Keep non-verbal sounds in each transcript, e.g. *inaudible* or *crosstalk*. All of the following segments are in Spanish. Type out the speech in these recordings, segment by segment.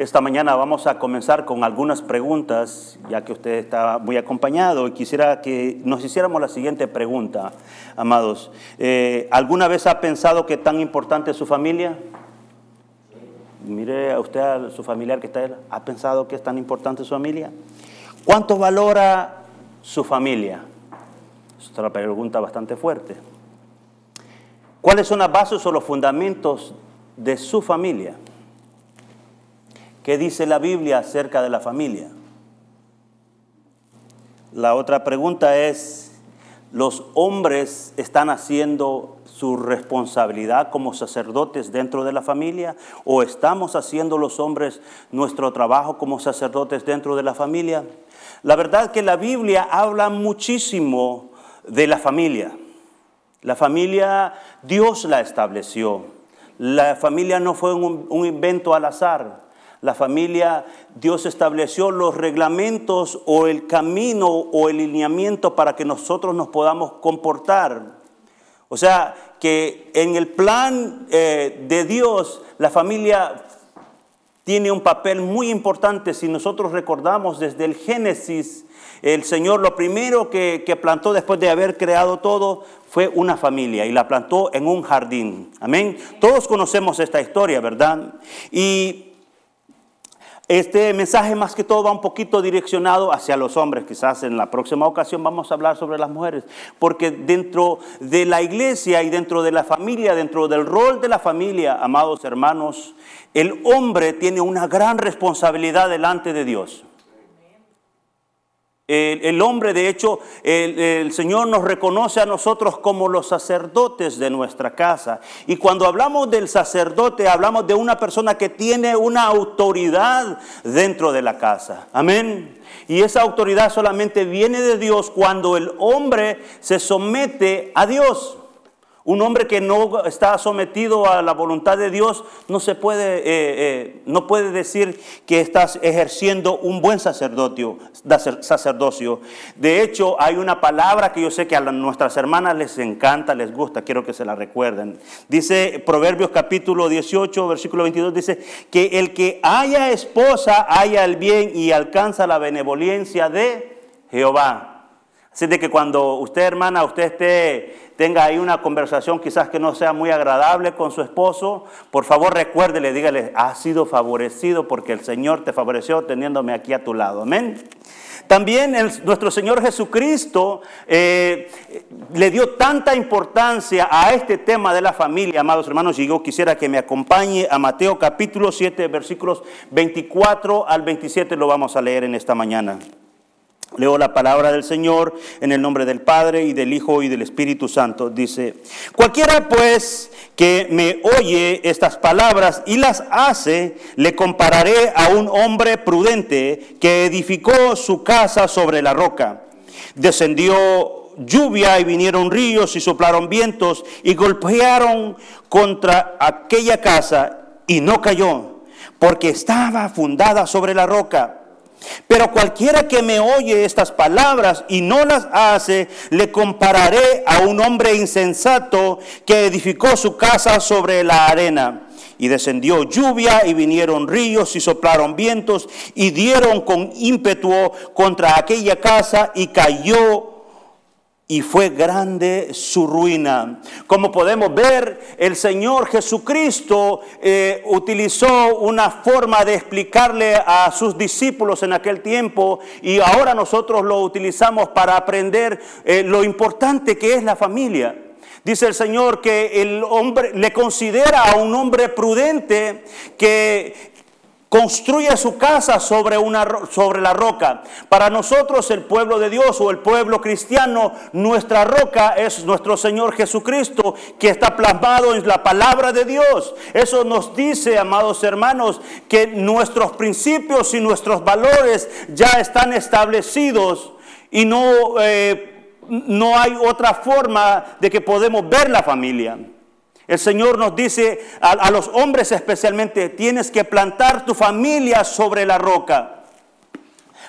Esta mañana vamos a comenzar con algunas preguntas, ya que usted está muy acompañado y quisiera que nos hiciéramos la siguiente pregunta, amados. Eh, ¿Alguna vez ha pensado que tan importante es su familia? Mire a usted, a su familiar que está ahí, ¿ha pensado que es tan importante su familia? ¿Cuánto valora su familia? Es una pregunta bastante fuerte. ¿Cuáles son las bases o los fundamentos de su familia? ¿Qué dice la Biblia acerca de la familia? La otra pregunta es, ¿los hombres están haciendo su responsabilidad como sacerdotes dentro de la familia o estamos haciendo los hombres nuestro trabajo como sacerdotes dentro de la familia? La verdad que la Biblia habla muchísimo de la familia. La familia Dios la estableció. La familia no fue un, un invento al azar. La familia, Dios estableció los reglamentos o el camino o el lineamiento para que nosotros nos podamos comportar. O sea, que en el plan eh, de Dios, la familia tiene un papel muy importante. Si nosotros recordamos desde el Génesis, el Señor lo primero que, que, plantó después de haber creado todo fue una familia y la plantó en un jardín. Amén. Todos conocemos esta historia, ¿verdad? Y este mensaje más que todo va un poquito direccionado hacia los hombres. Quizás en la próxima ocasión vamos a hablar sobre las mujeres. Porque dentro de la iglesia y dentro de la familia, dentro del rol de la familia, amados hermanos, el hombre tiene una gran responsabilidad delante de Dios. El, hombre, de hecho, el, Señor nos reconoce a nosotros como los sacerdotes de nuestra casa. Y cuando hablamos del sacerdote, hablamos de una persona que tiene una autoridad dentro de la casa. Amén. Y esa autoridad solamente viene de Dios cuando el hombre se somete a Dios. Un hombre que no está sometido a la voluntad de Dios no se puede, eh, eh, no puede decir que estás ejerciendo un buen sacerdocio, sacerdocio. De hecho, hay una palabra que yo sé que a nuestras hermanas les encanta, les gusta, quiero que se la recuerden. Dice Proverbios capítulo 18, versículo 22, dice que el que haya esposa haya el bien y alcanza la benevolencia de Jehová. Así de que cuando usted, hermana, usted esté tenga ahí una conversación quizás que no sea muy agradable con su esposo, por favor recuérdele, dígale, has sido favorecido porque el Señor te favoreció teniéndome aquí a tu lado. Amén. También nuestro Señor Jesucristo eh, le dio tanta importancia a este tema de la familia, amados hermanos, y yo quisiera que me acompañe a Mateo capítulo 7, versículos 24 al 27, lo vamos a leer en esta mañana. Leo la palabra del Señor en el nombre del Padre y del Hijo y del Espíritu Santo. Dice, cualquiera pues que me oye estas palabras y las hace, le compararé a un hombre prudente que edificó su casa sobre la roca. Descendió lluvia y vinieron ríos y soplaron vientos y golpearon contra aquella casa y no cayó, porque estaba fundada sobre la roca. Pero cualquiera que me oye estas palabras y no las hace, le compararé a un hombre insensato que edificó su casa sobre la arena. Y descendió lluvia y vinieron ríos y soplaron vientos y dieron con ímpetu contra aquella casa y cayó y fue grande su ruina. Como podemos ver, el Señor Jesucristo eh, utilizó una forma de explicarle a sus discípulos en aquel tiempo y ahora nosotros lo utilizamos para aprender eh, lo importante que es la familia. Dice el Señor que el hombre le considera a un hombre prudente que construye su casa sobre, una, sobre la roca. Para nosotros, el pueblo de Dios o el pueblo cristiano, nuestra roca es nuestro Señor Jesucristo, que está plasmado en la palabra de Dios. Eso nos dice, amados hermanos, que nuestros principios y nuestros valores ya están establecidos y no, eh, no hay otra forma de que podemos ver la familia. El Señor nos dice a, los hombres especialmente, tienes que plantar tu familia sobre la roca.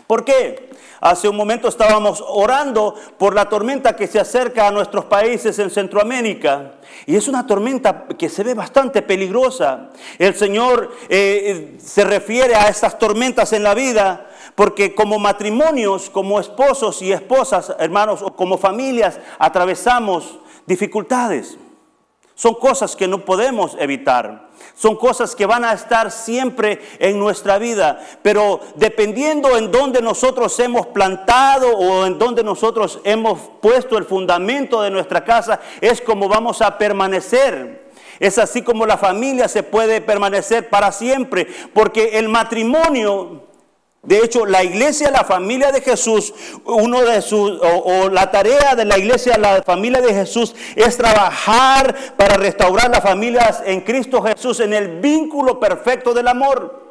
¿Por qué? Hace un momento estábamos orando por la tormenta que se acerca a nuestros países en Centroamérica. Y es una tormenta que se ve bastante peligrosa. El Señor eh, se refiere a estas tormentas en la vida porque como matrimonios, como esposos y esposas, hermanos, o como familias, atravesamos dificultades. Son cosas que no podemos evitar. Son cosas que van a estar siempre en nuestra vida. Pero dependiendo en donde nosotros hemos plantado o en donde nosotros hemos puesto el fundamento de nuestra casa, es como vamos a permanecer. Es así como la familia se puede permanecer para siempre. Porque el matrimonio de hecho, la iglesia, la familia de Jesús, uno de sus, o, la tarea de la iglesia, la familia de Jesús, es trabajar para restaurar las familias en Cristo Jesús, en el vínculo perfecto del amor.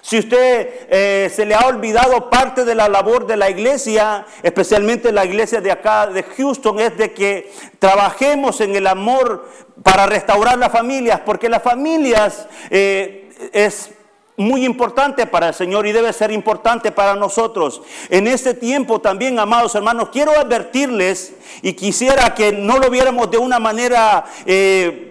Si usted eh, se le ha olvidado parte de la labor de la iglesia, especialmente la iglesia de acá de Houston, es de que trabajemos en el amor para restaurar las familias, porque las familias eh, es muy importante para el Señor y debe ser importante para nosotros. En este tiempo también, amados hermanos, quiero advertirles y quisiera que no lo viéramos de una manera... Eh,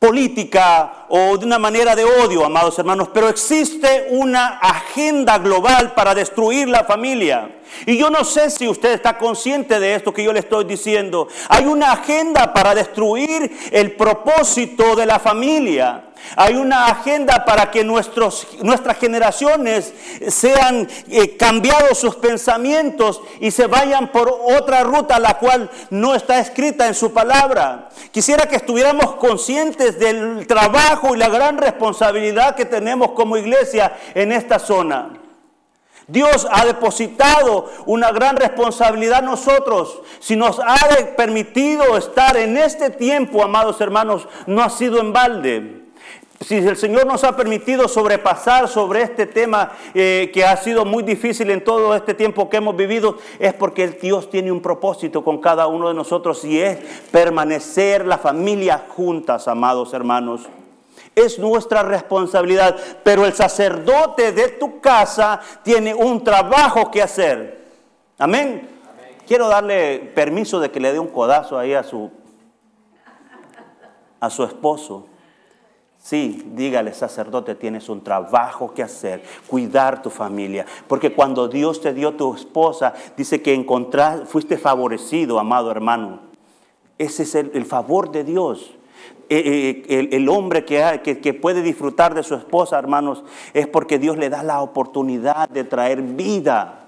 política o de una manera de odio, amados hermanos, pero existe una agenda global para destruir la familia. Y yo no sé si usted está consciente de esto que yo le estoy diciendo. Hay una agenda para destruir el propósito de la familia. Hay una agenda para que nuestros, nuestras generaciones sean eh, cambiados sus pensamientos y se vayan por otra ruta la cual no está escrita en su palabra. Quisiera que estuviéramos conscientes del trabajo y la gran responsabilidad que tenemos como iglesia en esta zona. Dios ha depositado una gran responsabilidad en nosotros. Si nos ha permitido estar en este tiempo, amados hermanos, no ha sido en balde. Si el Señor nos ha permitido sobrepasar sobre este tema eh, que ha sido muy difícil en todo este tiempo que hemos vivido, es porque Dios tiene un propósito con cada uno de nosotros y es permanecer la familia juntas, amados hermanos. Es nuestra responsabilidad, pero el sacerdote de tu casa tiene un trabajo que hacer. Amén. Quiero darle permiso de que le dé un codazo ahí a su a su esposo. Sí, dígale, sacerdote, tienes un trabajo que hacer, cuidar tu familia. Porque cuando Dios te dio tu esposa, dice que encontraste, fuiste favorecido, amado hermano. Ese es el, favor de Dios. Eh, eh, el, hombre que, que puede disfrutar de su esposa, hermanos, es porque Dios le da la oportunidad de traer vida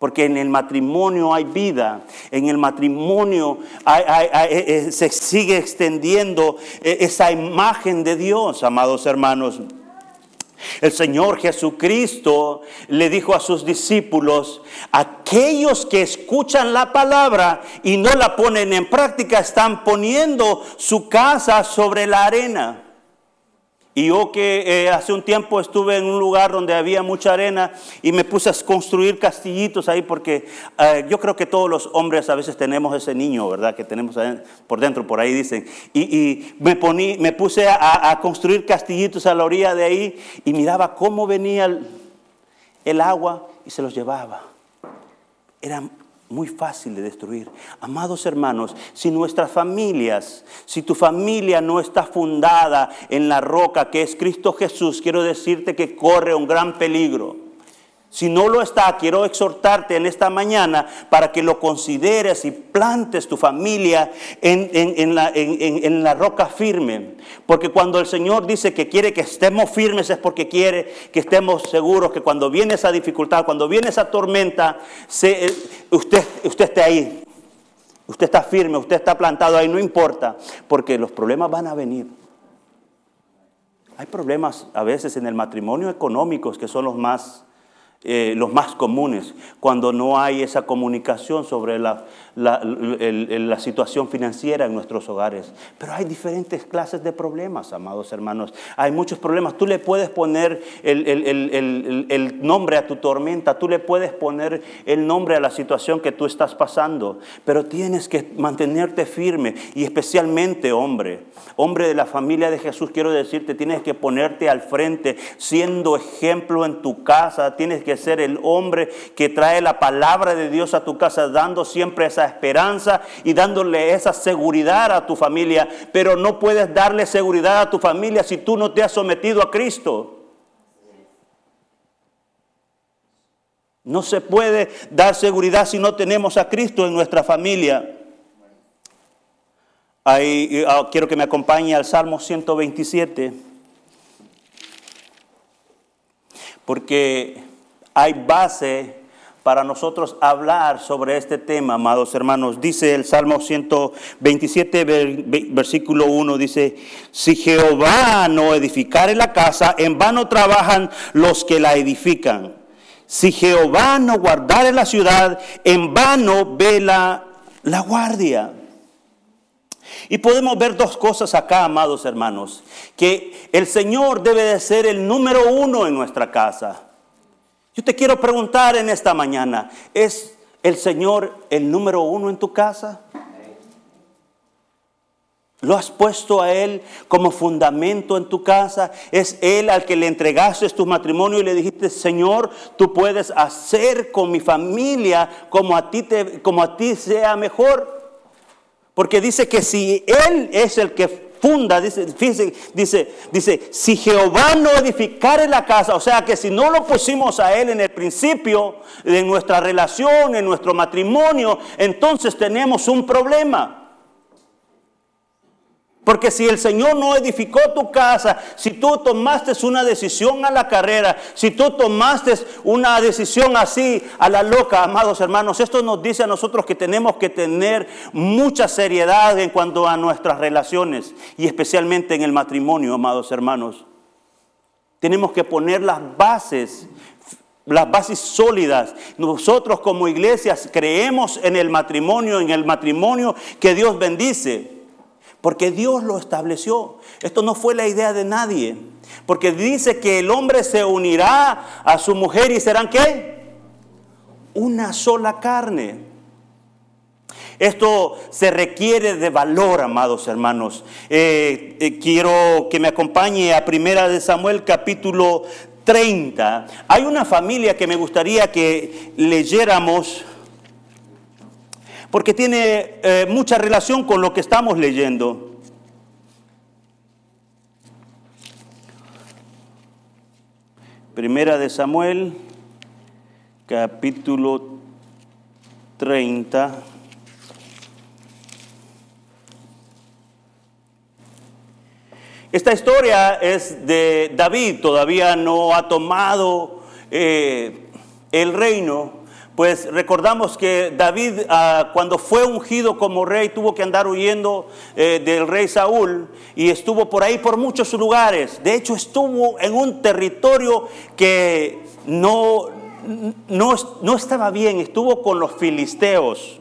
porque en el matrimonio hay vida, en el matrimonio eh, eh, se sigue extendiendo eh, esa imagen de Dios, amados hermanos. El Señor Jesucristo le dijo a sus discípulos, aquellos que escuchan la palabra y no la ponen en práctica están poniendo su casa sobre la arena. Y yo que eh, hace un tiempo estuve en un lugar donde había mucha arena y me puse a construir castillitos ahí porque eh, yo creo que todos los hombres a veces tenemos ese niño, ¿verdad? Que tenemos por dentro, por ahí dicen. Y, me, me puse a, construir castillitos a la orilla de ahí y miraba cómo venía el, el agua y se los llevaba. Era muy fácil de destruir. Amados hermanos, si nuestras familias, si tu familia no está fundada en la roca que es Cristo Jesús, quiero decirte que corre un gran peligro. Si no lo está, quiero exhortarte en esta mañana para que lo consideres y plantes tu familia en, la, en, la, roca firme. Porque cuando el Señor dice que quiere que estemos firmes es porque quiere que estemos seguros que cuando viene esa dificultad, cuando viene esa tormenta, eh, usted, usted esté ahí. Usted está firme, usted está plantado ahí, no importa, porque los problemas van a venir. Hay problemas a veces en el matrimonio económicos que son los más eh, los más comunes, cuando no hay esa comunicación sobre la, la, situación financiera en nuestros hogares. Pero hay diferentes clases de problemas, amados hermanos. Hay muchos problemas. Tú le puedes poner el, nombre a tu tormenta, tú le puedes poner el nombre a la situación que tú estás pasando, pero tienes que mantenerte firme y especialmente hombre, hombre de la familia de Jesús, quiero decirte, tienes que ponerte al frente siendo ejemplo en tu casa, tienes que ser el hombre que trae la palabra de Dios a tu casa, dando siempre esa esperanza y dándole esa seguridad a tu familia, pero no puedes darle seguridad a tu familia si tú no te has sometido a Cristo. No se puede dar seguridad si no tenemos a Cristo en nuestra familia. Ahí, ah, quiero que me acompañe al Salmo 127, porque hay base para nosotros hablar sobre este tema, amados hermanos. Dice el Salmo 127, versículo 1, dice, si Jehová no edificare la casa, en vano trabajan los que la edifican. Si Jehová no guardare la ciudad, en vano vela la guardia. Y podemos ver dos cosas acá, amados hermanos, que el Señor debe de ser el número uno en nuestra casa. Yo te quiero preguntar en esta mañana, ¿es el Señor el número uno en tu casa? ¿Lo has puesto a Él como fundamento en tu casa? ¿Es Él al que le entregaste tu matrimonio y le dijiste, Señor, tú puedes hacer con mi familia como a ti, te, como a ti sea mejor? Porque dice que si Él es el que funda, dice, dice, dice, si Jehová no edificare la casa, o sea que si no lo pusimos a Él en el principio de nuestra relación, en nuestro matrimonio, entonces tenemos un problema. Porque si el Señor no edificó tu casa, si tú tomaste una decisión a la carrera, si tú tomaste una decisión así a la loca, amados hermanos, esto nos dice a nosotros que tenemos que tener mucha seriedad en cuanto a nuestras relaciones y especialmente en el matrimonio, amados hermanos. Tenemos que poner las bases las bases sólidas. Nosotros como iglesias creemos en el matrimonio, en el matrimonio que Dios bendice. Porque Dios lo estableció. Esto no fue la idea de nadie. Porque dice que el hombre se unirá a su mujer y serán qué? Una sola carne. Esto se requiere de valor, amados hermanos. Eh, eh, quiero que me acompañe a Primera de Samuel capítulo 30. Hay una familia que me gustaría que leyéramos porque tiene eh, mucha relación con lo que estamos leyendo. Primera de Samuel, capítulo 30. Esta historia es de David, todavía no ha tomado eh, el reino, pues recordamos que David ah, cuando fue ungido como rey tuvo que andar huyendo eh, del rey Saúl y estuvo por ahí por muchos lugares. De hecho estuvo en un territorio que no, no, no estaba bien, estuvo con los filisteos.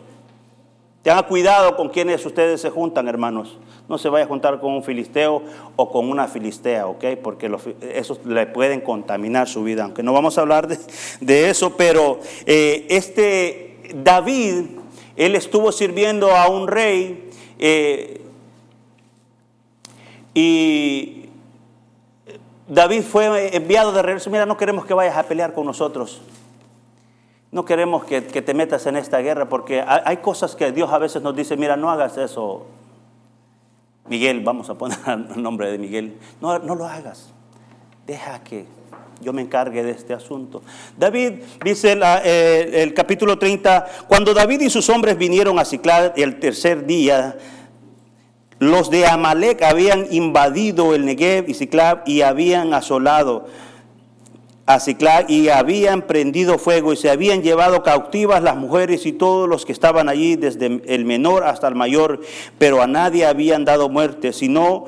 Tengan cuidado con quienes ustedes se juntan, hermanos. No se vaya a juntar con un filisteo o con una filistea, ¿ok? Porque esos le pueden contaminar su vida. Aunque no vamos a hablar de, eso, pero eh, este David, él estuvo sirviendo a un rey eh, y David fue enviado de regreso. Mira, no queremos que vayas a pelear con nosotros. No queremos que, te metas en esta guerra porque hay, cosas que Dios a veces nos dice, mira, no hagas eso. Miguel, vamos a poner *laughs* el nombre de Miguel. No, no lo hagas. Deja que yo me encargue de este asunto. David dice eh, el capítulo 30, cuando David y sus hombres vinieron a Ciclad el tercer día, los de Amalek habían invadido el Negev y Ciclad y habían asolado y habían prendido fuego y se habían llevado cautivas las mujeres y todos los que estaban allí, desde el menor hasta el mayor, pero a nadie habían dado muerte, sino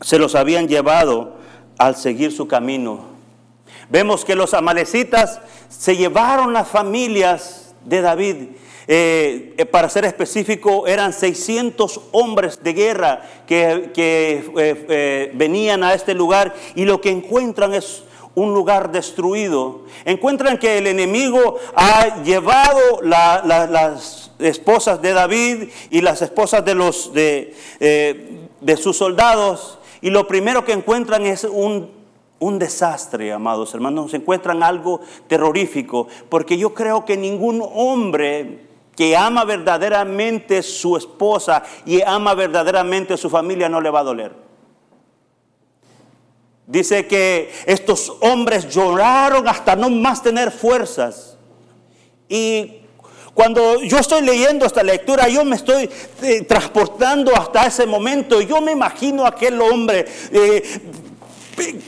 se los habían llevado al seguir su camino. Vemos que los amalecitas se llevaron las familias de David. Eh, eh, para ser específico, eran 600 hombres de guerra que, eh, venían a este lugar y lo que encuentran es un lugar destruido. Encuentran que el enemigo ha llevado las esposas de David y las esposas de, los, de, sus soldados y lo primero que encuentran es un un desastre, amados hermanos, encuentran algo terrorífico, porque yo creo que ningún hombre que ama verdaderamente su esposa y ama verdaderamente su familia no le va a doler. Dice que estos hombres lloraron hasta no más tener fuerzas. Y cuando yo estoy leyendo esta lectura, yo me estoy eh, transportando hasta ese momento. Yo me imagino a aquel hombre eh,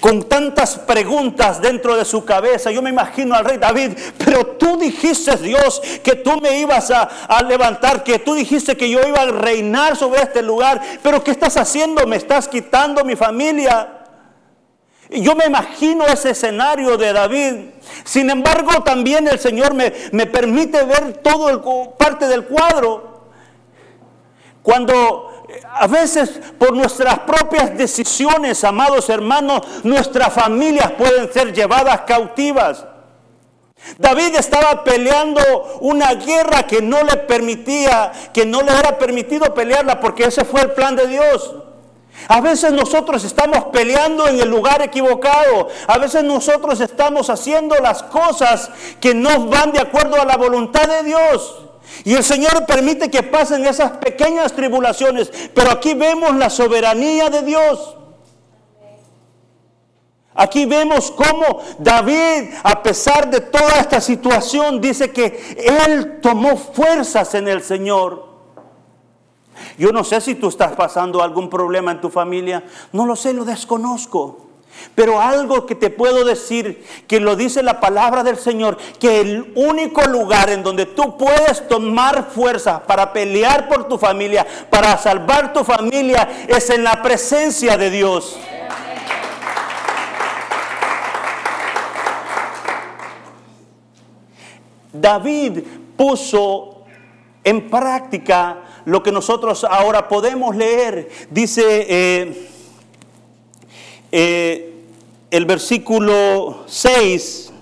con tantas preguntas dentro de su cabeza. Yo me imagino al rey David, pero tú dijiste, Dios, que tú me ibas a, levantar, que tú dijiste que yo iba a reinar sobre este lugar, pero ¿qué estás haciendo? Me estás quitando mi familia. Yo me imagino ese escenario de David. Sin embargo, también el Señor me, me permite ver todo el parte del cuadro. Cuando a veces por nuestras propias decisiones, amados hermanos, nuestras familias pueden ser llevadas cautivas. David estaba peleando una guerra que no le permitía, que no le era permitido pelearla porque ese fue el plan de Dios. A veces nosotros estamos peleando en el lugar equivocado. A veces nosotros estamos haciendo las cosas que no van de acuerdo a la voluntad de Dios. Y el Señor permite que pasen esas pequeñas tribulaciones, pero aquí vemos la soberanía de Dios. Aquí vemos cómo David, a pesar de toda esta situación, dice que él tomó fuerzas en el Señor. Yo no sé si tú estás pasando algún problema en tu familia, no lo sé, lo desconozco. Pero algo que te puedo decir, que lo dice la palabra del Señor, que el único lugar en donde tú puedes tomar fuerza para pelear por tu familia, para salvar tu familia, es en la presencia de Dios. David puso en práctica lo que nosotros ahora podemos leer. Dice... Eh, eh, el versículo 6,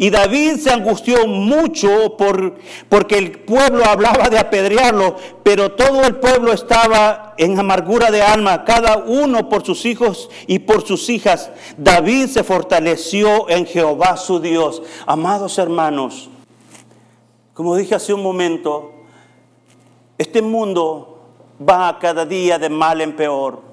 y David se angustió mucho por, porque el pueblo hablaba de apedrearlo, pero todo el pueblo estaba en amargura de alma, cada uno por sus hijos y por sus hijas. David se fortaleció en Jehová su Dios. Amados hermanos, como dije hace un momento, este mundo va cada día de mal en peor.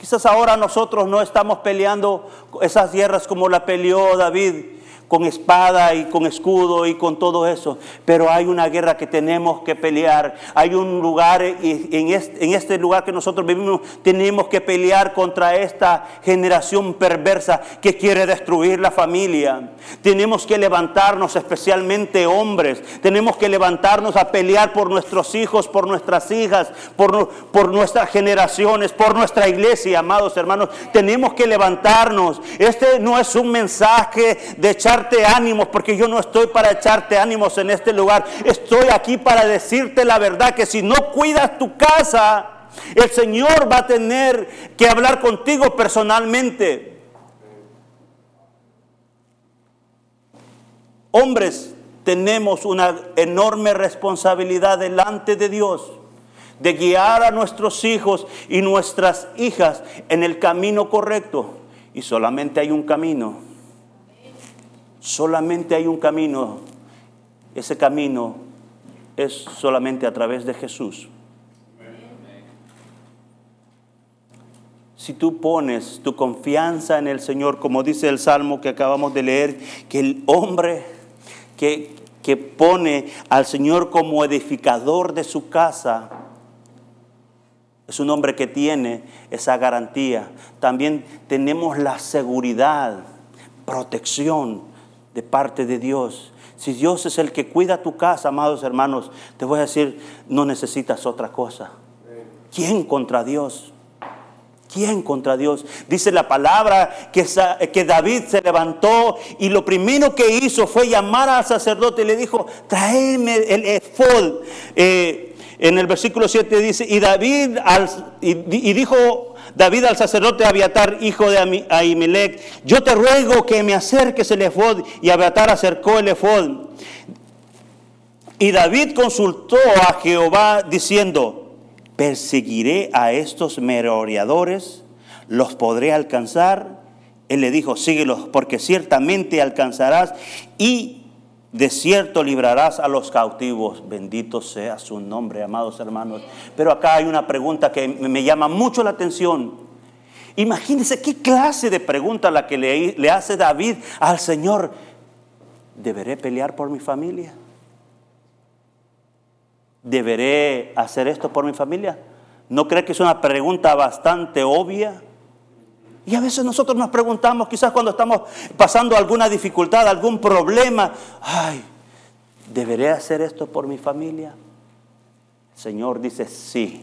Quizás ahora nosotros no estamos peleando esas guerras como la peleó David, con espada y con escudo y con todo eso. Pero hay una guerra que tenemos que pelear. Hay un lugar, en este, en este lugar que nosotros vivimos, tenemos que pelear contra esta generación perversa que quiere destruir la familia. Tenemos que levantarnos, especialmente hombres. Tenemos que levantarnos a pelear por nuestros hijos, por nuestras hijas, por, por nuestras generaciones, por nuestra iglesia, amados hermanos. Tenemos que levantarnos. Este no es un mensaje de echar ánimos, porque yo no estoy para echarte ánimos en este lugar. Estoy aquí para decirte la verdad que si no cuidas tu casa, el Señor va a tener que hablar contigo personalmente. Hombres, tenemos una enorme responsabilidad delante de Dios de guiar a nuestros hijos y nuestras hijas en el camino correcto. Y solamente hay un camino Solamente hay un camino. Ese camino es solamente a través de Jesús. Si tú pones tu confianza en el Señor, como dice el Salmo que acabamos de leer, que el hombre que, que pone al Señor como edificador de su casa, es un hombre que tiene esa garantía. También tenemos la seguridad, protección de parte de Dios. Si Dios es el que cuida tu casa, amados hermanos, te voy a decir, no necesitas otra cosa. ¿Quién contra Dios? ¿Quién contra Dios? Dice la palabra que, que, David se levantó y lo primero que hizo fue llamar al sacerdote y le dijo, tráeme el efod. Eh, en el versículo 7 dice, y David y, dijo David al sacerdote Abiatar, hijo de Ahimelech, yo te ruego que me acerques el efod. Y Abiatar acercó el efod. Y David consultó a Jehová diciendo, perseguiré a estos merodeadores, los podré alcanzar. Él le dijo, síguelos, porque ciertamente alcanzarás y de cierto librarás a los cautivos. Bendito sea su nombre, amados hermanos. Pero acá hay una pregunta que me llama mucho la atención. Imagínense qué clase de pregunta la que le, le hace David al Señor. ¿Deberé pelear por mi familia? ¿Deberé hacer esto por mi familia? ¿No cree que es una pregunta bastante obvia? Y a veces nosotros nos preguntamos, quizás cuando estamos pasando alguna dificultad, algún problema, ay, ¿deberé hacer esto por mi familia? El Señor dice, sí,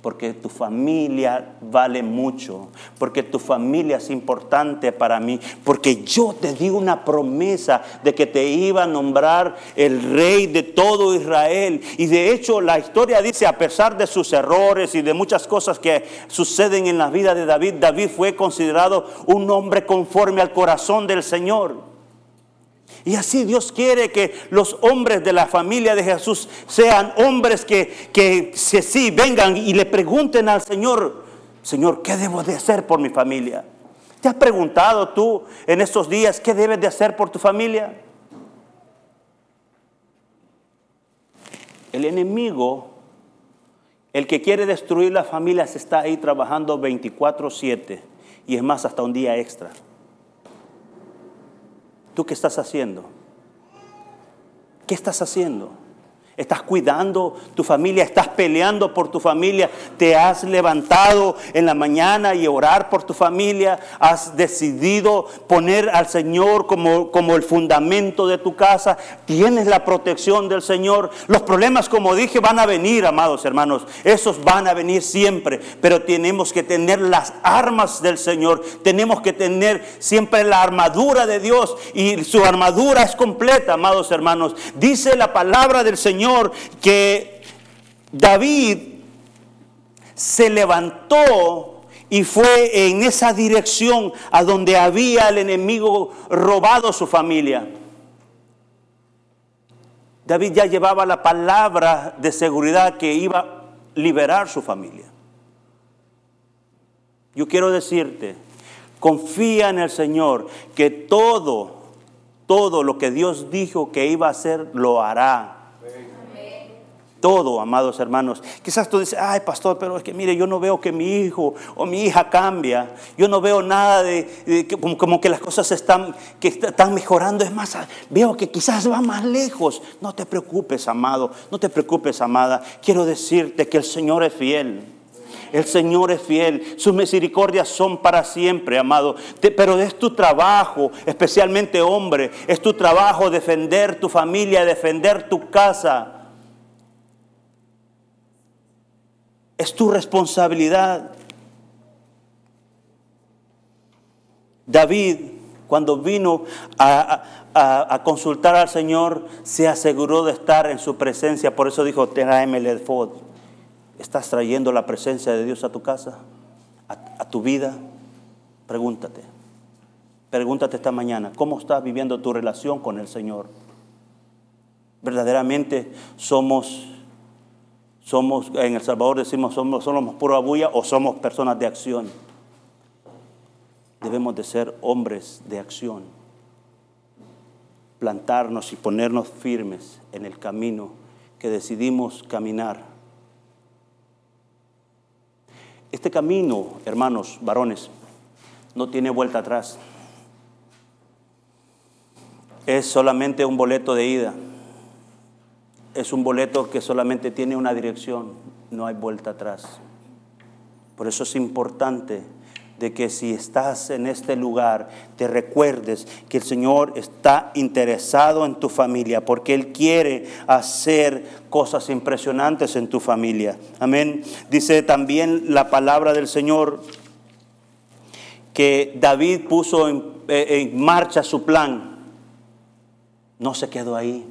porque tu familia vale mucho, porque tu familia es importante para mí, porque yo te di una promesa de que te iba a nombrar el rey de todo Israel. Y de hecho la historia dice, a pesar de sus errores y de muchas cosas que suceden en la vida de David, David fue considerado un hombre conforme al corazón del Señor. Y así Dios quiere que los hombres de la familia de Jesús sean hombres que, que, sí vengan y le pregunten al Señor, Señor, ¿qué debo de hacer por mi familia? ¿Te has preguntado tú en estos días qué debes de hacer por tu familia? El enemigo, el que quiere destruir las familias, está ahí trabajando 24/7 y es más, hasta un día extra. ¿Tú qué estás haciendo? ¿Qué estás haciendo? Estás cuidando tu familia, estás peleando por tu familia, te has levantado en la mañana y orar por tu familia, has decidido poner al Señor como, como el fundamento de tu casa, tienes la protección del Señor. Los problemas, como dije, van a venir, amados hermanos, esos van a venir siempre, pero tenemos que tener las armas del Señor, tenemos que tener siempre la armadura de Dios. Y su armadura es completa, amados hermanos. Dice la palabra del Señor que David se levantó y fue en esa dirección a donde había el enemigo robado su familia. David ya llevaba la palabra de seguridad que iba a liberar su familia. Yo quiero decirte, confía en el Señor, que todo, todo lo que Dios dijo que iba a hacer, lo hará todo, amados hermanos. Quizás tú dices, ay pastor, pero es que mire, yo no veo que mi hijo o mi hija cambia. Yo no veo nada de, como, que las cosas están, que están mejorando. Es más, veo que quizás va más lejos. No te preocupes, amado. No te preocupes, amada. Quiero decirte que el Señor es fiel. El Señor es fiel, sus misericordias son para siempre, amado. pero es tu trabajo, especialmente hombre, es tu trabajo defender tu familia, defender tu casa. Es tu responsabilidad. David, cuando vino a, consultar al Señor, se aseguró de estar en su presencia. Por eso dijo, tráeme el efod. ¿Estás trayendo la presencia de Dios a tu casa? a tu vida? Pregúntate. Pregúntate esta mañana, ¿cómo estás viviendo tu relación con el Señor? Verdaderamente somos somos, en El Salvador decimos, somos, somos pura bulla o somos personas de acción. Debemos de ser hombres de acción. Plantarnos y ponernos firmes en el camino que decidimos caminar. Este camino, hermanos, varones, no tiene vuelta atrás. Es solamente un boleto de ida es un boleto que solamente tiene una dirección, no hay vuelta atrás. Por eso es importante de que si estás en este lugar, te recuerdes que el Señor está interesado en tu familia, porque Él quiere hacer cosas impresionantes en tu familia. Amén. Dice también la palabra del Señor que David puso en, eh, en marcha su plan, no se quedó ahí.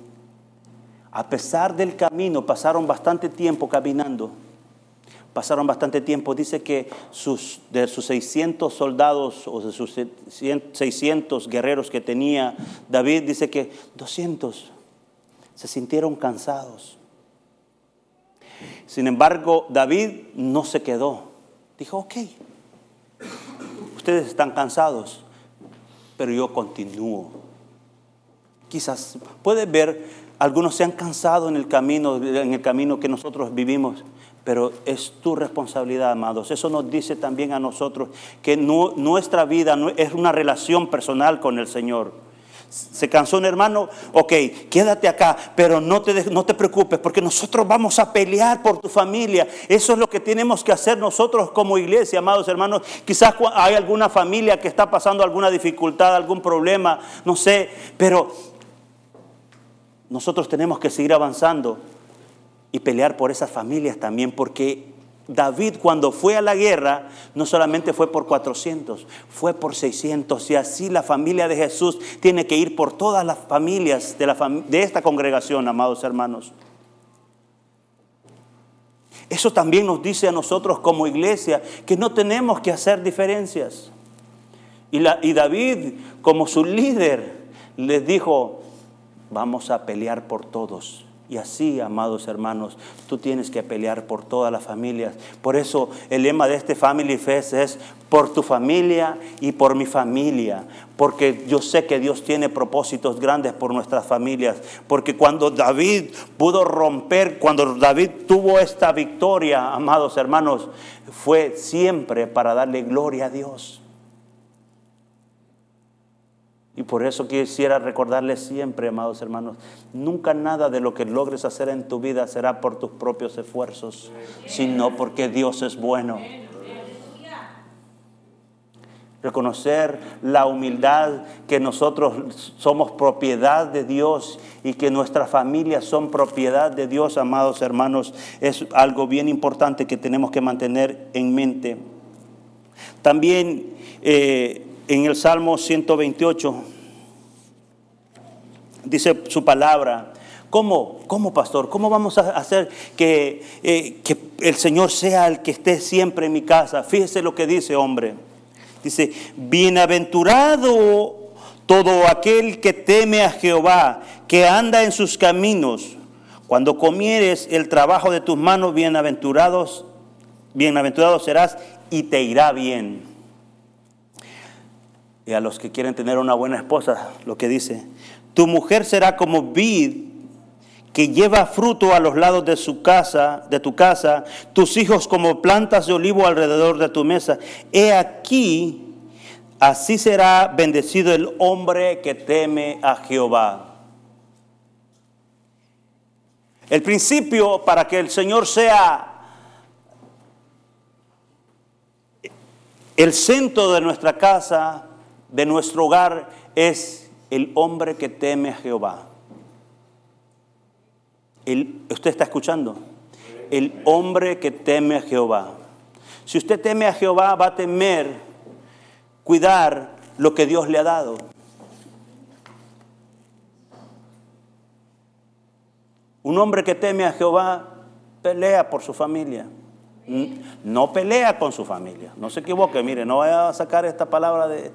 A pesar del camino, pasaron bastante tiempo caminando. Pasaron bastante tiempo. Dice que sus, de sus 600 soldados o de sus 600 guerreros que tenía David, dice que 200 se sintieron cansados. Sin embargo, David no se quedó. Dijo, ok, ustedes están cansados, pero yo continúo. Quizás puede ver algunos se han cansado en el camino, en el camino que nosotros vivimos, pero es tu responsabilidad, amados. Eso nos dice también a nosotros que nuestra vida es una relación personal con el Señor. Se cansó un hermano, ok, quédate acá, pero no te, no te preocupes porque nosotros vamos a pelear por tu familia. Eso es lo que tenemos que hacer nosotros como iglesia, amados hermanos. Quizás hay alguna familia que está pasando alguna dificultad, algún problema, no sé, pero nosotros tenemos que seguir avanzando y pelear por esas familias también, porque David cuando fue a la guerra no solamente fue por 400, fue por 600 y así la familia de Jesús tiene que ir por todas las familias de, esta congregación, amados hermanos. Eso también nos dice a nosotros como iglesia que no tenemos que hacer diferencias. Y, y David, como su líder, les dijo, vamos a pelear por todos. Y así, amados hermanos, tú tienes que pelear por todas las familias. Por eso el lema de este Family Fest es por tu familia y por mi familia. Porque yo sé que Dios tiene propósitos grandes por nuestras familias. Porque cuando David pudo romper, cuando David tuvo esta victoria, amados hermanos, fue siempre para darle gloria a Dios. Y por eso quisiera recordarles siempre, amados hermanos, nunca nada de lo que logres hacer en tu vida será por tus propios esfuerzos, sino porque Dios es bueno. Reconocer la humildad que nosotros somos propiedad de Dios y que nuestras familias son propiedad de Dios, amados hermanos, es algo bien importante que tenemos que mantener en mente. También eh, en el Salmo 128 dice su palabra. ¿Cómo, ¿Cómo, pastor? ¿Cómo vamos a hacer que, eh, que el Señor sea el que esté siempre en mi casa? Fíjese lo que dice, hombre. Dice, bienaventurado todo aquel que teme a Jehová, que anda en sus caminos. Cuando comieres el trabajo de tus manos, bienaventurados, bienaventurado serás y te irá bien. Y a los que quieren tener una buena esposa, lo que dice, tu mujer será como vid que lleva fruto a los lados de su casa, de tu casa, tus hijos como plantas de olivo alrededor de tu mesa. He aquí, así será bendecido el hombre que teme a Jehová. El principio para que el Señor sea el centro de nuestra casa de nuestro hogar es el hombre que teme a Jehová. ¿Usted está escuchando? El hombre que teme a Jehová. Si usted teme a Jehová, va a temer cuidar lo que Dios le ha dado. Un hombre que teme a Jehová pelea por su familia. No pelea con su familia. No se equivoque, mire, no vaya a sacar esta palabra de...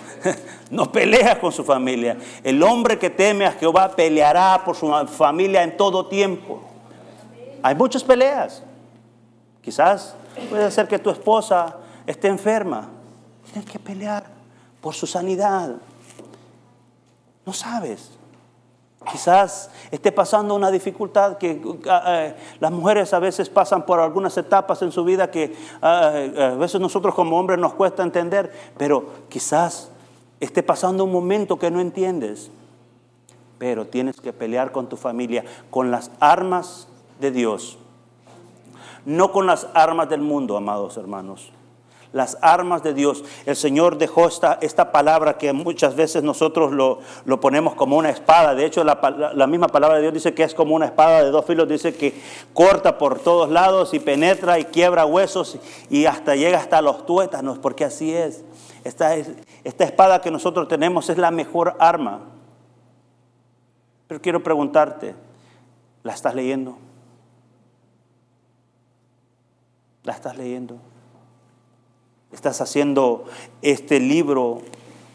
*laughs* no pelea con su familia. El hombre que teme a Jehová peleará por su familia en todo tiempo. Hay muchas peleas. Quizás puede ser que tu esposa esté enferma. Tienes que pelear por su sanidad. No sabes. Quizás esté pasando una dificultad que ah, eh, las mujeres a veces pasan por algunas etapas en su vida que ah, a veces nosotros como hombres nos cuesta entender, pero quizás esté pasando un momento que no entiendes. Pero tienes que pelear con tu familia con las armas de Dios, no con las armas del mundo, amados hermanos. Las armas de Dios. El Señor dejó esta, esta palabra que muchas veces nosotros lo, lo ponemos como una espada. De hecho, la, la, misma palabra de Dios dice que es como una espada de dos filos. Dice que corta por todos lados y penetra y quiebra huesos y hasta llega hasta los tuétanos, porque así es. Esta, esta espada que nosotros tenemos es la mejor arma. Pero quiero preguntarte, ¿la estás leyendo? ¿La estás leyendo? ¿Estás haciendo este libro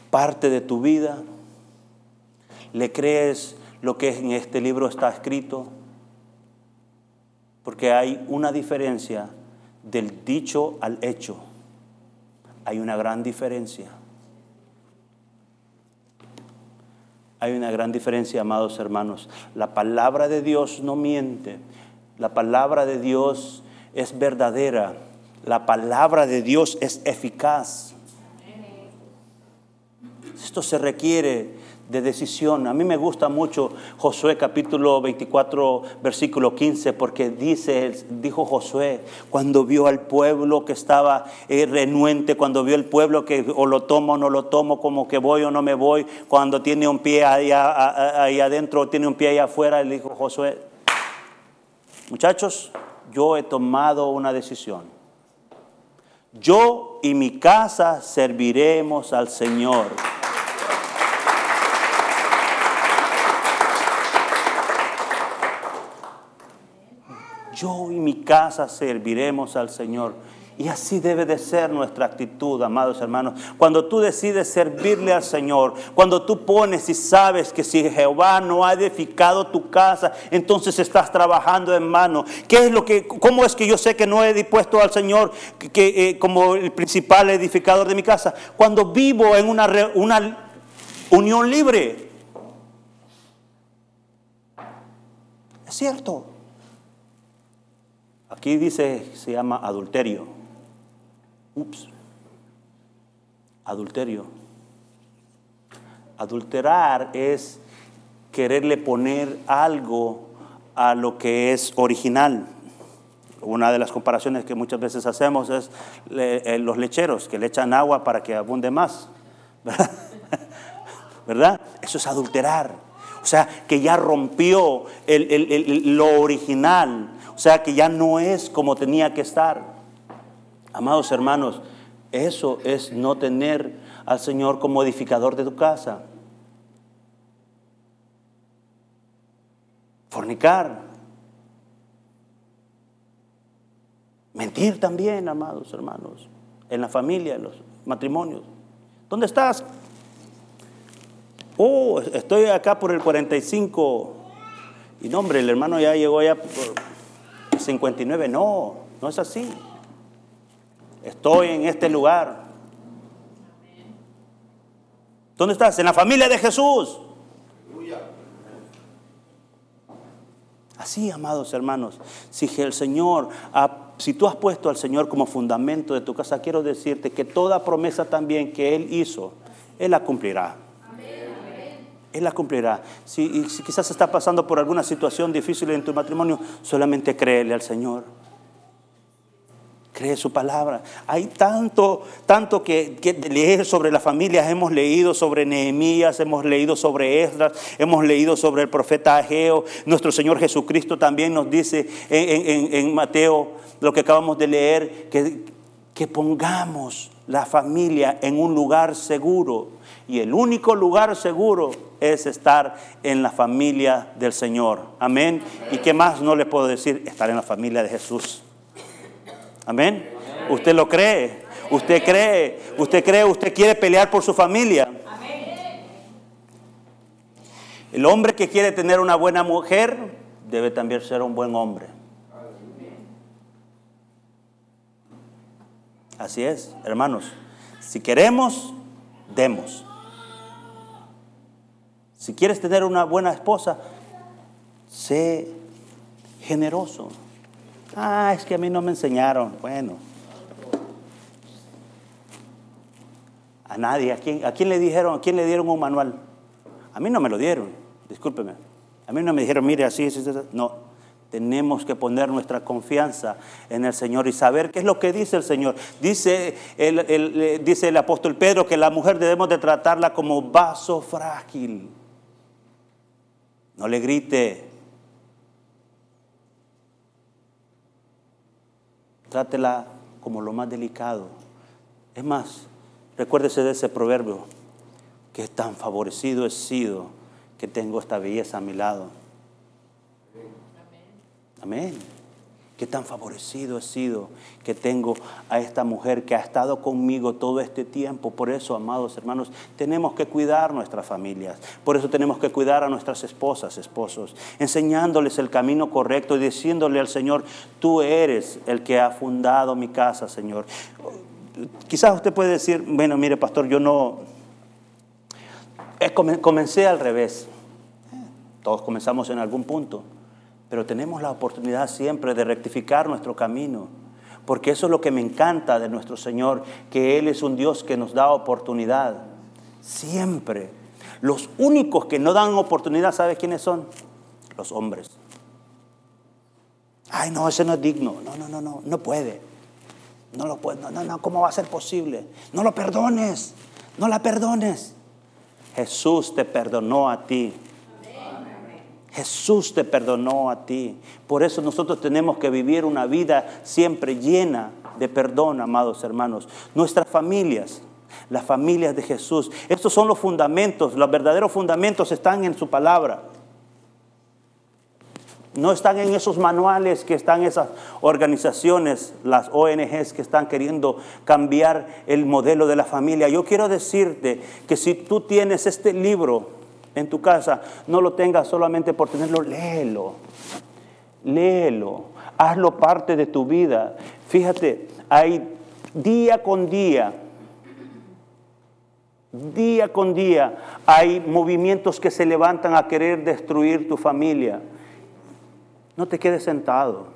parte de tu vida? ¿Le crees lo que en este libro está escrito? Porque hay una diferencia del dicho al hecho. Hay una gran diferencia. Hay una gran diferencia, amados hermanos. La palabra de Dios no miente. La palabra de Dios es verdadera. La palabra de Dios es eficaz. Esto se requiere de decisión. A mí me gusta mucho Josué capítulo 24, versículo 15, porque dice, dijo Josué, cuando vio al pueblo que estaba eh, renuente, cuando vio el pueblo que o lo tomo o no lo tomo, como que voy o no me voy, cuando tiene un pie ahí, ahí adentro o tiene un pie ahí afuera, le dijo Josué, muchachos, yo he tomado una decisión. Yo y mi casa serviremos al Señor. Yo y mi casa serviremos al Señor. Y así debe de ser nuestra actitud, amados hermanos. Cuando tú decides servirle al Señor, cuando tú pones y sabes que si Jehová no ha edificado tu casa, entonces estás trabajando en mano. ¿Qué es lo que, cómo es que yo sé que no he dispuesto al Señor que, eh, como el principal edificador de mi casa? Cuando vivo en una, una unión libre. Es cierto. Aquí dice, se llama adulterio. Ups. Adulterio. Adulterar es quererle poner algo a lo que es original. Una de las comparaciones que muchas veces hacemos es eh, los lecheros que le echan agua para que abunde más. *laughs* ¿Verdad? Eso es adulterar. O sea, que ya rompió lo original. O sea, que ya no es como tenía que estar. Amados hermanos, eso es no tener al Señor como edificador de tu casa. Fornicar. Mentir también, amados hermanos, en la familia, en los matrimonios. ¿Dónde estás? Oh, estoy acá por el 45. Y no, hombre, el hermano ya llegó ya por 59. No, no es así. Estoy en este lugar. ¿Dónde estás? En la familia de Jesús. Así, amados hermanos, si el Señor, si tú has puesto al Señor como fundamento de tu casa, quiero decirte que toda promesa también que Él hizo, Él la cumplirá. Él la cumplirá. Si, si quizás está pasando por alguna situación difícil en tu matrimonio, solamente créele al Señor. Cree su palabra. Hay tanto, tanto que, leer sobre las familias. Hemos leído sobre Nehemías, hemos leído sobre Esdras, hemos leído sobre el profeta Ageo. Nuestro Señor Jesucristo también nos dice en, Mateo, lo que acabamos de leer, que, que pongamos la familia en un lugar seguro. Y el único lugar seguro es estar en la familia del Señor. Amén. ¿Y qué más no le puedo decir? Estar en la familia de Jesús. Amén. ¿Usted lo cree? ¿Usted cree? ¿Usted cree? ¿Usted quiere pelear por su familia? El hombre que quiere tener una buena mujer debe también ser un buen hombre. Así es, hermanos. Si queremos, demos. Si quieres tener una buena esposa, sé generoso. Ah, es que a mí no me enseñaron. Bueno. A nadie. ¿A quién, ¿A quién le dijeron? ¿A quién le dieron un manual? A mí no me lo dieron. Discúlpeme. A mí no me dijeron, mire, así, así, así. No. Tenemos que poner nuestra confianza en el Señor y saber qué es lo que dice el Señor. Dice el, el, dice el apóstol Pedro que la mujer debemos de tratarla como vaso frágil. No le grite. Trátela como lo más delicado. Es más, recuérdese de ese proverbio, que tan favorecido he sido que tengo esta belleza a mi lado. Amén. Qué tan favorecido he sido que tengo a esta mujer que ha estado conmigo todo este tiempo. Por eso, amados hermanos, tenemos que cuidar nuestras familias. Por eso tenemos que cuidar a nuestras esposas, esposos, enseñándoles el camino correcto y diciéndole al Señor, tú eres el que ha fundado mi casa, Señor. Quizás usted puede decir, bueno, mire, pastor, yo no... Eh, comencé al revés. Todos comenzamos en algún punto pero tenemos la oportunidad siempre de rectificar nuestro camino. Porque eso es lo que me encanta de nuestro Señor, que Él es un Dios que nos da oportunidad. Siempre. Los únicos que no dan oportunidad, ¿sabe quiénes son? Los hombres. Ay, no, ese no es digno. No, no, no, no, no puede. No lo puede. No, no, no, ¿cómo va a ser posible? No lo perdones. No la perdones. Jesús te perdonó a ti. Jesús te perdonó a ti. Por eso nosotros tenemos que vivir una vida siempre llena de perdón, amados hermanos. Nuestras familias, las familias de Jesús, estos son los fundamentos, los verdaderos fundamentos están en su palabra. No están en esos manuales que están esas organizaciones, las ONGs que están queriendo cambiar el modelo de la familia. Yo quiero decirte que si tú tienes este libro, en tu casa, no lo tengas solamente por tenerlo, léelo, léelo, hazlo parte de tu vida. Fíjate, hay día con día, día con día, hay movimientos que se levantan a querer destruir tu familia. No te quedes sentado,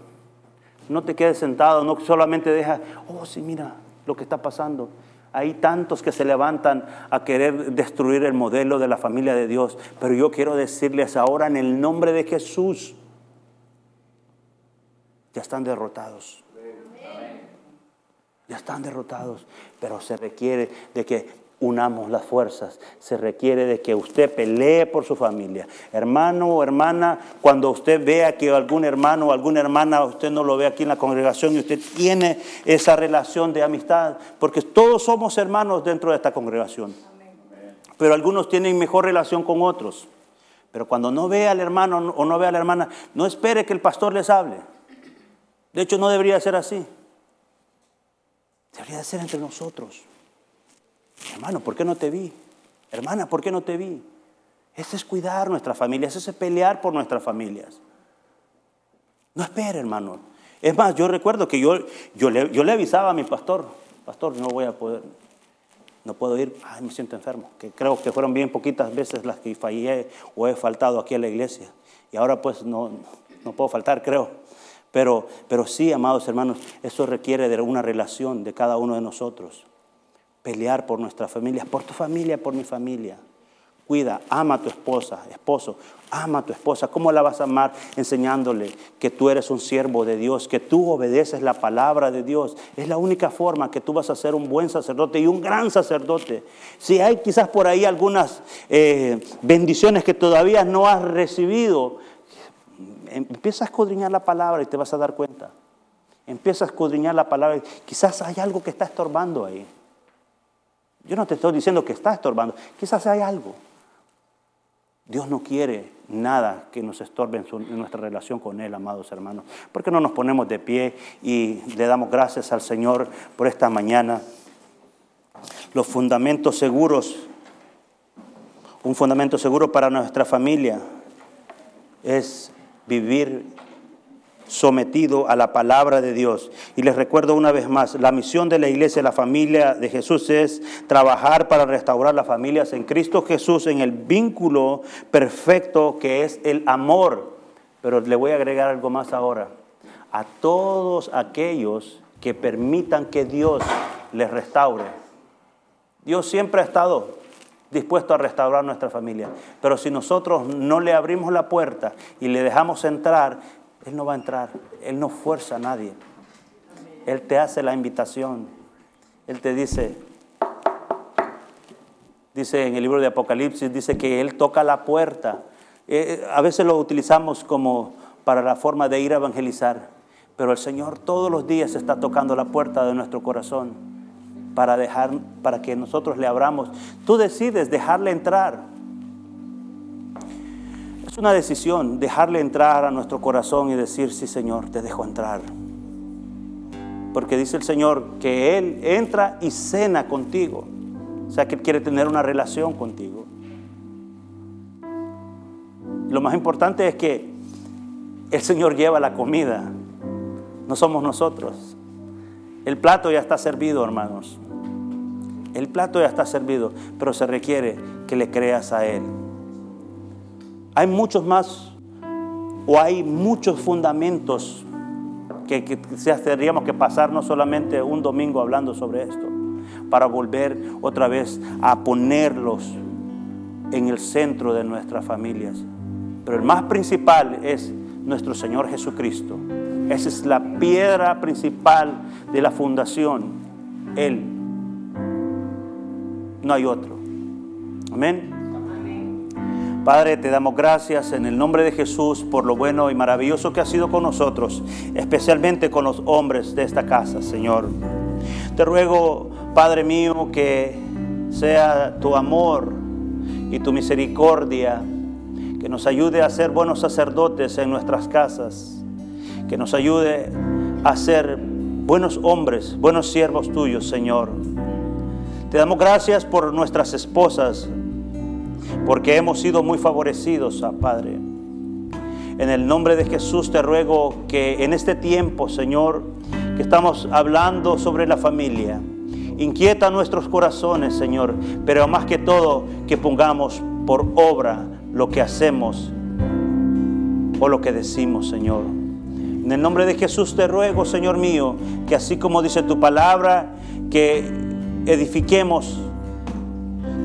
no te quedes sentado, no solamente deja, oh sí, mira lo que está pasando. Hay tantos que se levantan a querer destruir el modelo de la familia de Dios, pero yo quiero decirles ahora en el nombre de Jesús, ya están derrotados. Ya están derrotados, pero se requiere de que unamos las fuerzas. Se requiere de que usted pelee por su familia. Hermano o hermana, cuando usted vea que algún hermano o alguna hermana, usted no lo ve aquí en la congregación y usted tiene esa relación de amistad, porque todos somos hermanos dentro de esta congregación. Pero algunos tienen mejor relación con otros. Pero cuando no ve al hermano o no ve a la hermana, no espere que el pastor les hable. De hecho, no debería ser así. Debería ser entre nosotros. Hermano, ¿por qué no te vi? Hermana, ¿por qué no te vi? Ese es cuidar nuestras familias, ese es pelear por nuestras familias. No espere, hermano. Es más, yo recuerdo que yo, yo, le, yo le avisaba a mi pastor, pastor, no voy a poder, no puedo ir, ay, me siento enfermo, que creo que fueron bien poquitas veces las que fallé o he faltado aquí a la iglesia. Y ahora pues no, no puedo faltar, creo. Pero, pero sí, amados hermanos, eso requiere de una relación de cada uno de nosotros pelear por nuestras familias, por tu familia, por mi familia. Cuida, ama a tu esposa, esposo, ama a tu esposa. ¿Cómo la vas a amar? Enseñándole que tú eres un siervo de Dios, que tú obedeces la palabra de Dios. Es la única forma que tú vas a ser un buen sacerdote y un gran sacerdote. Si hay quizás por ahí algunas eh, bendiciones que todavía no has recibido, empieza a escudriñar la palabra y te vas a dar cuenta. Empieza a escudriñar la palabra. Quizás hay algo que está estorbando ahí. Yo no te estoy diciendo que está estorbando, quizás hay algo. Dios no quiere nada que nos estorbe en, nuestra relación con Él, amados hermanos. ¿Por qué no nos ponemos de pie y le damos gracias al Señor por esta mañana? Los fundamentos seguros, un fundamento seguro para nuestra familia es vivir sometido a la palabra de Dios. Y les recuerdo una vez más, la misión de la iglesia, la familia de Jesús es trabajar para restaurar las familias en Cristo Jesús, en el vínculo perfecto que es el amor. Pero le voy a agregar algo más ahora. A todos aquellos que permitan que Dios les restaure. Dios siempre ha estado dispuesto a restaurar nuestra familia. Pero si nosotros no le abrimos la puerta y le dejamos entrar, Él no va a entrar. Él no fuerza a nadie. Él te hace la invitación. Él te dice, dice en el libro de Apocalipsis, dice que Él toca la puerta. Eh, a veces lo utilizamos como para la forma de ir a evangelizar, pero el Señor todos los días está tocando la puerta de nuestro corazón para dejar, para que nosotros le abramos. Tú decides dejarle entrar. Es una decisión dejarle entrar a nuestro corazón y decir, sí Señor, te dejo entrar. Porque dice el Señor que Él entra y cena contigo. O sea, que Él quiere tener una relación contigo. Lo más importante es que el Señor lleva la comida, no somos nosotros. El plato ya está servido, hermanos. El plato ya está servido, pero se requiere que le creas a Él. Hay muchos más, o hay muchos fundamentos que, que tendríamos que pasar no solamente un domingo hablando sobre esto, para volver otra vez a ponerlos en el centro de nuestras familias. Pero el más principal es nuestro Señor Jesucristo. Esa es la piedra principal de la fundación. Él. No hay otro. Amén. Padre, te damos gracias en el nombre de Jesús por lo bueno y maravilloso que ha sido con nosotros, especialmente con los hombres de esta casa, Señor. Te ruego, Padre mío, que sea tu amor y tu misericordia que nos ayude a ser buenos sacerdotes en nuestras casas, que nos ayude a ser buenos hombres, buenos siervos tuyos, Señor. Te damos gracias por nuestras esposas, porque hemos sido muy favorecidos, ah, Padre. En el nombre de Jesús te ruego que en este tiempo, Señor, que estamos hablando sobre la familia, inquieta nuestros corazones, Señor, pero más que todo que pongamos por obra lo que hacemos o lo que decimos, Señor. En el nombre de Jesús te ruego, Señor mío, que así como dice tu palabra, que edifiquemos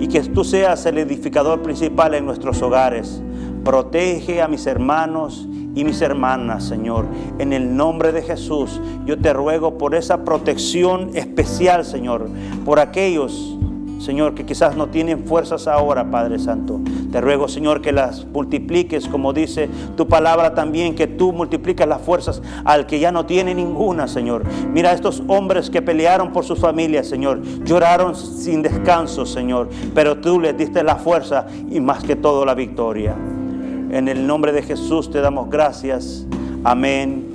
y que tú seas el edificador principal en nuestros hogares. Protege a mis hermanos y mis hermanas, Señor. En el nombre de Jesús, yo te ruego por esa protección especial, Señor, por aquellos Señor, que quizás no tienen fuerzas ahora, Padre Santo. Te ruego, Señor, que las multipliques, como dice tu palabra también, que tú multiplicas las fuerzas al que ya no tiene ninguna, Señor. Mira a estos hombres que pelearon por sus familias, Señor. Lloraron sin descanso, Señor. Pero tú les diste la fuerza y más que todo la victoria. En el nombre de Jesús te damos gracias. Amén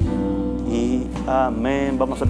y amén. Vamos a